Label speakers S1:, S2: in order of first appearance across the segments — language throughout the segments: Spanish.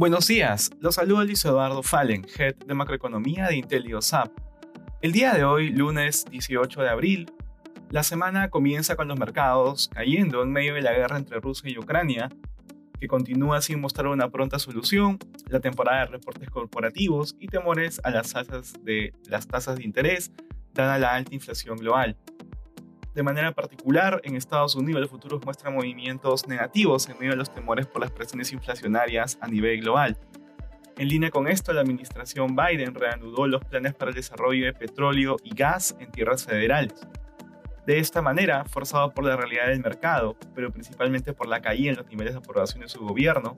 S1: Buenos días, los saluda Luis Eduardo Fallen, Head de Macroeconomía de IntelioSAP. El día de hoy, lunes 18 de abril, la semana comienza con los mercados cayendo en medio de la guerra entre Rusia y Ucrania, que continúa sin mostrar una pronta solución, la temporada de reportes corporativos y temores a las tasas de, las tasas de interés, dada la alta inflación global. De manera particular, en Estados Unidos los futuros muestran movimientos negativos en medio de los temores por las presiones inflacionarias a nivel global. En línea con esto, la administración Biden reanudó los planes para el desarrollo de petróleo y gas en tierras federales. De esta manera, forzado por la realidad del mercado, pero principalmente por la caída en los niveles de aprobación de su gobierno,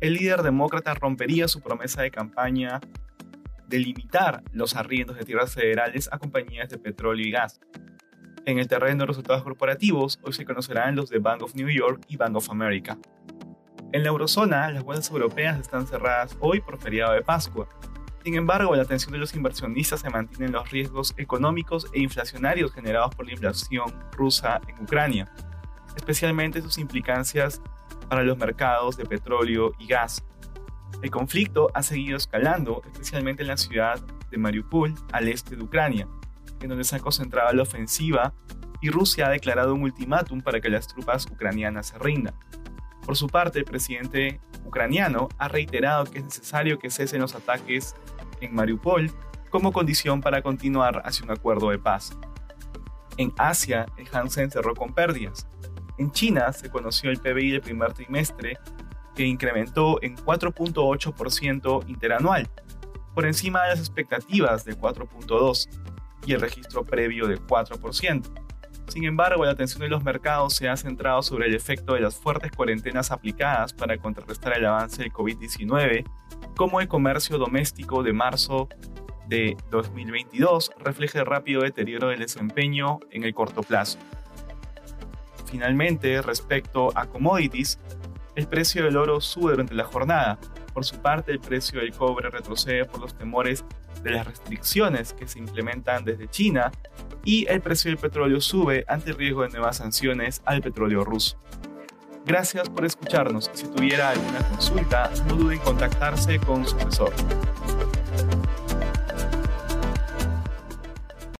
S1: el líder demócrata rompería su promesa de campaña de limitar los arriendos de tierras federales a compañías de petróleo y gas. En el terreno de resultados corporativos, hoy se conocerán los de Bank of New York y Bank of America. En la eurozona, las bolsas europeas están cerradas hoy por feriado de Pascua. Sin embargo, la atención de los inversionistas se mantiene en los riesgos económicos e inflacionarios generados por la inflación rusa en Ucrania, especialmente sus implicancias para los mercados de petróleo y gas. El conflicto ha seguido escalando, especialmente en la ciudad de Mariupol, al este de Ucrania, en donde se ha concentrado la ofensiva y Rusia ha declarado un ultimátum para que las tropas ucranianas se rindan. Por su parte, el presidente ucraniano ha reiterado que es necesario que cesen los ataques en Mariupol como condición para continuar hacia un acuerdo de paz. En Asia, el Hansen cerró con pérdidas. En China se conoció el PBI del primer trimestre, que incrementó en 4.8% interanual, por encima de las expectativas de 4.2% y el registro previo de 4%. Sin embargo, la atención de los mercados se ha centrado sobre el efecto de las fuertes cuarentenas aplicadas para contrarrestar el avance del COVID-19, como el comercio doméstico de marzo de 2022 refleja el rápido deterioro del desempeño en el corto plazo. Finalmente, respecto a commodities, el precio del oro sube durante la jornada. Por su parte, el precio del cobre retrocede por los temores de las restricciones que se implementan desde China y el precio del petróleo sube ante el riesgo de nuevas sanciones al petróleo ruso. Gracias por escucharnos. Si tuviera alguna consulta, no duden en contactarse con su asesor.